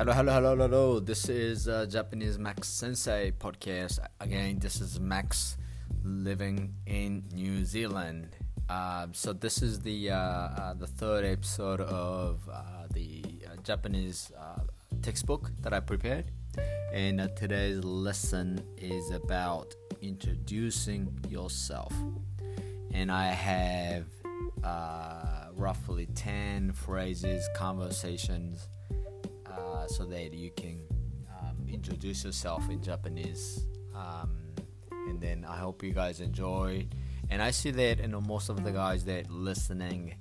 Hello, hello, hello, hello. This is uh, Japanese Max Sensei podcast. Again, this is Max living in New Zealand. Uh, so this is the uh, uh the third episode of uh, the uh, Japanese textbook that I prepared, and today's lesson is about introducing yourself. And I have roughly ten phrases, conversations so that you can um, introduce yourself in Japanese. Um, and then I hope you guys enjoy. And I see that you know most of the guys that listening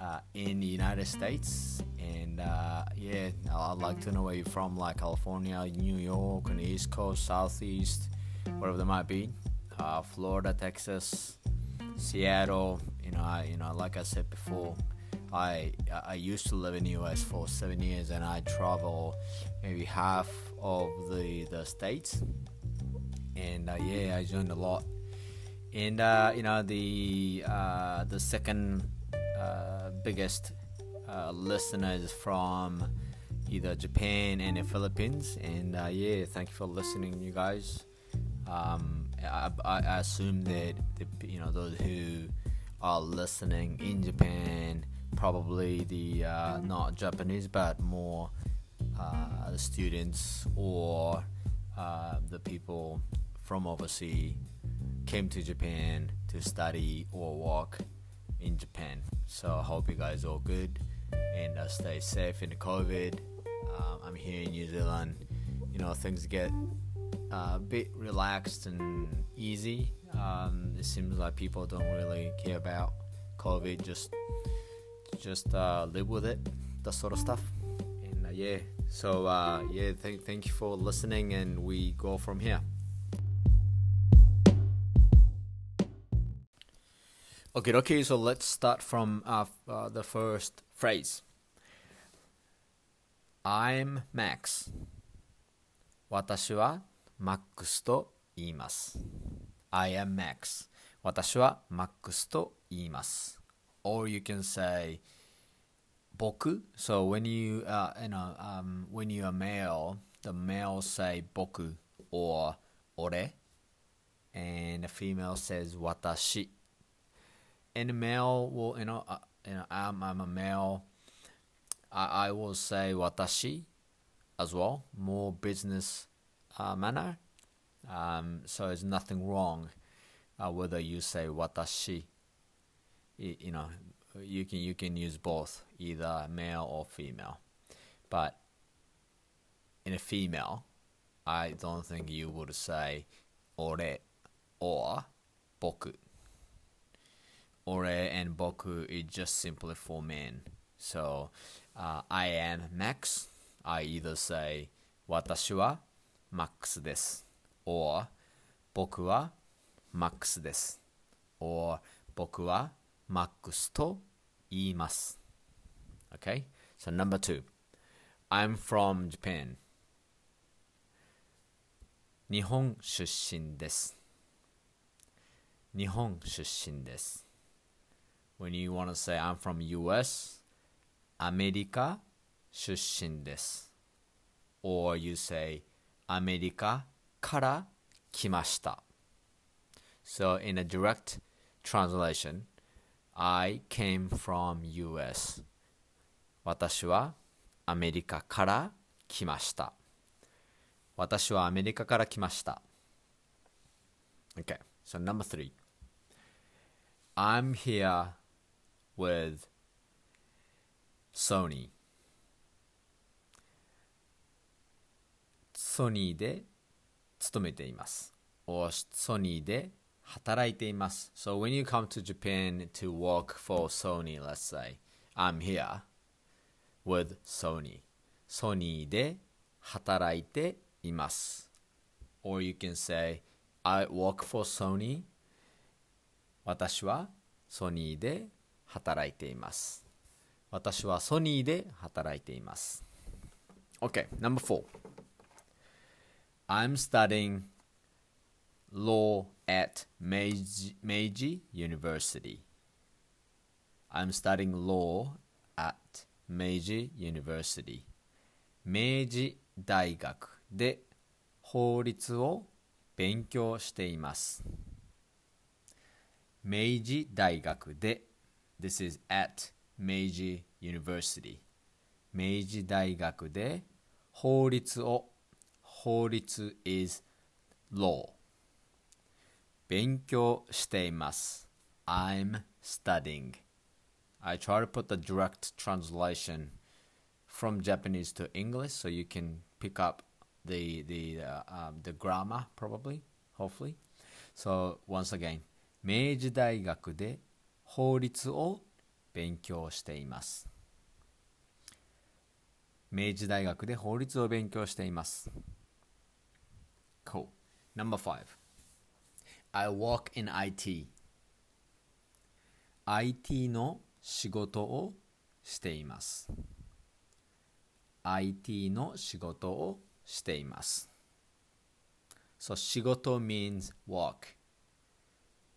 uh, in the United States. And uh, yeah, I'd like to know where you're from, like California, New York, on the East Coast, Southeast, whatever they might be. Uh, Florida, Texas, Seattle. You know, I, you know, like I said before, I I used to live in the US for seven years, and I travel maybe half of the the states. And uh, yeah, I joined a lot. And uh, you know the uh, the second uh, biggest uh, listeners from either Japan and the Philippines. And uh, yeah, thank you for listening, you guys. Um, I, I assume that the, you know those who are listening in Japan probably the uh, not Japanese but more uh, the students or uh, the people from overseas came to Japan to study or work in Japan. So I hope you guys all good and uh, stay safe in the COVID. Um, I'm here in New Zealand. You know things get uh, a bit relaxed and easy. Um, it seems like people don't really care about COVID. Just just uh, live with it, that sort of stuff. And uh, yeah, so uh, yeah, thank thank you for listening, and we go from here. Okay, okay. So let's start from uh, uh, the first phrase. I'm Max. 私は Max と言います。I am Max. 私は Max と言います。 or you can say boku. So when you uh, you know um, when you are male, the male say boku or ore, and the female says watashi. And the male will you know uh, you know I'm I'm a male. I, I will say watashi as well, more business uh, manner. Um, so there's nothing wrong uh, whether you say watashi you know you can you can use both either male or female. But in a female i don't think you would say ore or boku. Ore and boku is just simply for men. So uh, i am max i either say watashi wa max desu or boku wa max desu or boku wa Max と言います。Okay? So number two. I'm from Japan. 日本出身です。日本出身です。When you want to say I'm from US, アメリカ出身です。Or you say アメリカから来ました。So in a direct translation, I came from US 私はアメリカから来ました私はアメリカから来ました Okay, so number three I'm here with Sony ソニーで勤めています。or ソニーで働いています。So when you come to Japan to work for Sony, let's say, I'm here with Sony. ソニーで働いています。Or you can say, I work for Sony. 私はソニーで働いています。私はソニーで働いています。Okay, number four. I'm studying law at Meiji, Meiji University. I'm studying law at Meiji University. 明治大学で法律を勉強しています。明治大学で This is at Meiji University 明治大学で法律を法律 is law 勉強しています I'm studying I try to put the direct translation from Japanese to English so you can pick up the the uh, um, the grammar probably hopefully so once again 明治大学で法律を勉強しています明治大学で法律を勉強しています Cool Number 5 I work in IT IT の仕事をしています IT の仕事をしています So 仕事 means work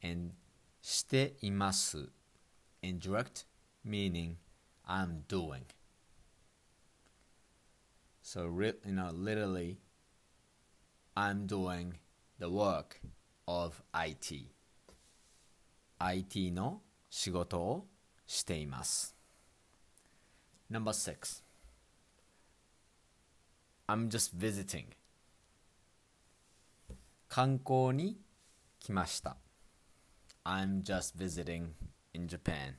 and しています indirect meaning I'm doing so re- you know literally I'm doing the work Of IT IT の仕事をしています Number 6 I'm just visiting 観光に来ました I'm just visiting in Japan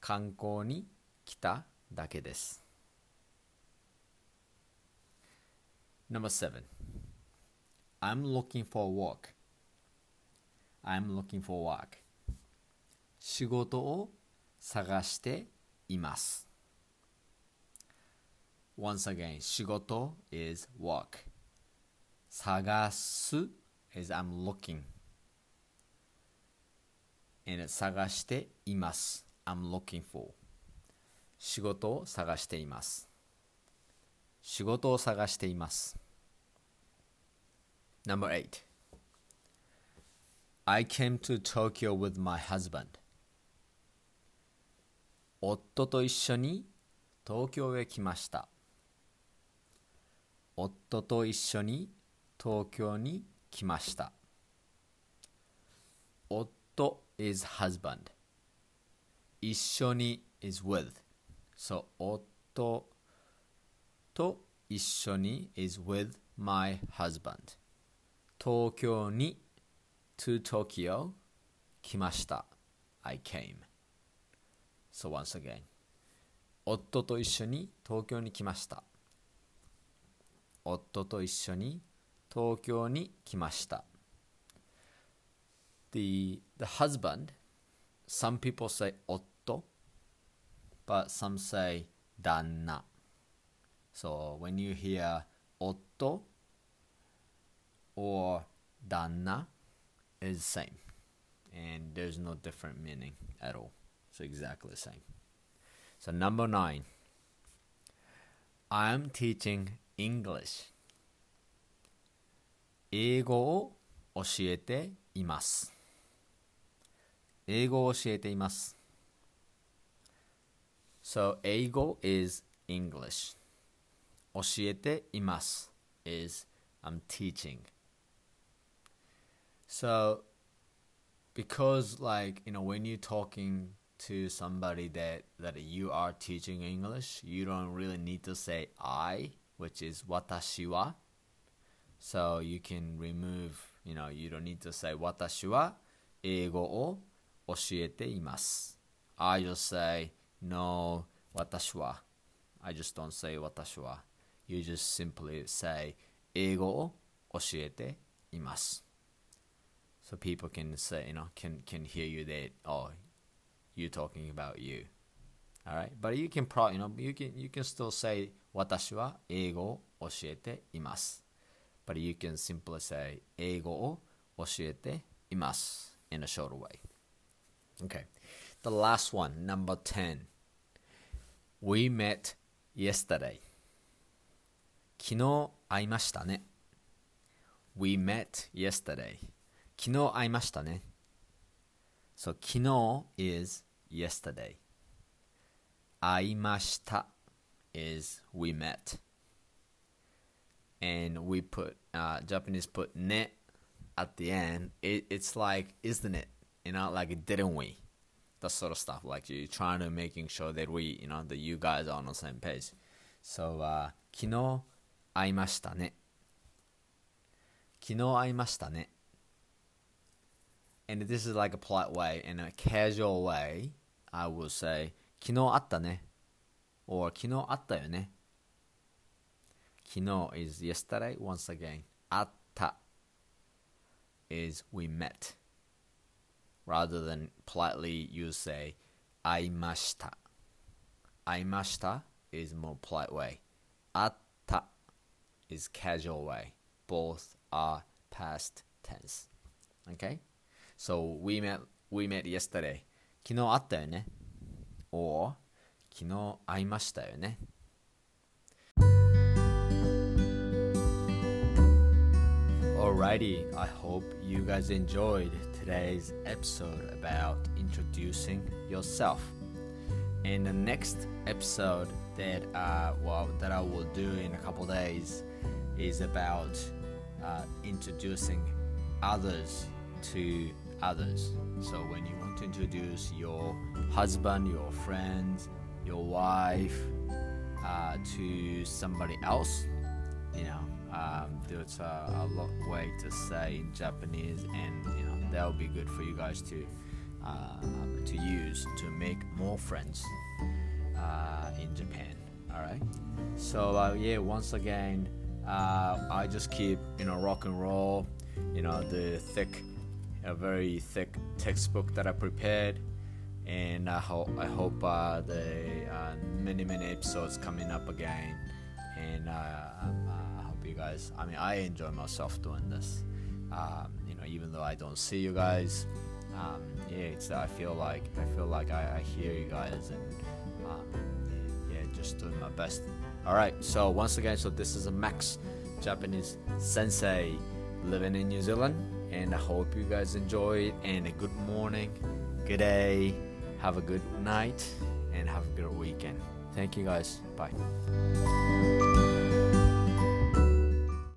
観光に来ただけです Number 7 I'm looking for work I'm looking for work 仕事を探しています Once again 仕事 is work 探す is I'm looking and 探しています I'm looking for 仕事を探しています仕事を探しています Number 8 I came to Tokyo with my husband 夫と一緒に東京へ来ました夫と一緒に東京に来ました夫 is husband 一緒に is with so 夫と一緒に is with my husband 東京に to Tokyo 来ました I came so once again 夫と一緒に東京に来ました夫と一緒に東京に来ました the the husband some people say 夫 but some say 旦那 so when you hear 夫 or 旦那 is same and there's no different meaning at all so exactly the same so number 9 I'm teaching English 英語を教えています英語を教えています So 英語 is English 教えています is I'm teaching So, because like you know, when you're talking to somebody that that you are teaching English, you don't really need to say I, which is watashi wa. So you can remove, you know, you don't need to say watashi wa eigo o oshiete imasu. I just say no watashi wa. I just don't say watashi wa. You just simply say eigo o oshiete imasu So people can say, you know, can can hear you that oh you talking about you. Alright? But you can pro you know you can you can still say 私は英語を教えています。But you can simply say 英語を教えています in a shorter way. Okay. The last one, number 10. We met yesterday. 昨日会いましたね。We met yesterday. 昨日会いましたね。So 昨日 is yesterday. 会いました is we met. And we put, uh, Japanese put ne at the end. It, it's like, isn't it? You know, like, didn't we? That sort of stuff. Like, you're trying to making sure that we, you know, that you guys are on the same page. So, uh, 昨日会いましたね。昨日会いましたね。 And this is like a polite way. In a casual way, I will say, 昨日会ったね。or 昨日会ったよね。昨日 is yesterday once again. 会った is we met. Rather than politely you say 会いました。会いました is more polite way. 会った is casual way. Both are past tense. Okay? So we met we met yesterday. 昨日会ったよね。or 昨日会いましたよね。Alrighty, I hope you guys enjoyed today's episode about introducing yourself. In the next episode that uh, well that I will do in a couple days is about uh, introducing others to others. So when you want to introduce your husband, your friends, your wife uh, to somebody else, you know, um, there's a, a lot way to say in Japanese, and you know that will be good for you guys to uh, to use to make more friends uh, in Japan. All right. So uh, yeah, once again, uh, I just keep you know rock and roll, you know the thick, a very thick textbook that I prepared and I hope I hope uh, the uh, many many episodes coming up again, and uh, uh, I hope you guys. I mean, I enjoy myself doing this. Um, you know, even though I don't see you guys, um, yeah, it's I feel like I feel like I, I hear you guys, and um, yeah, just doing my best. All right, so once again, so this is a Max Japanese Sensei living in New Zealand, and I hope you guys enjoy. it. And a good morning, good day have a good night and have a good weekend. Thank you guys. Bye.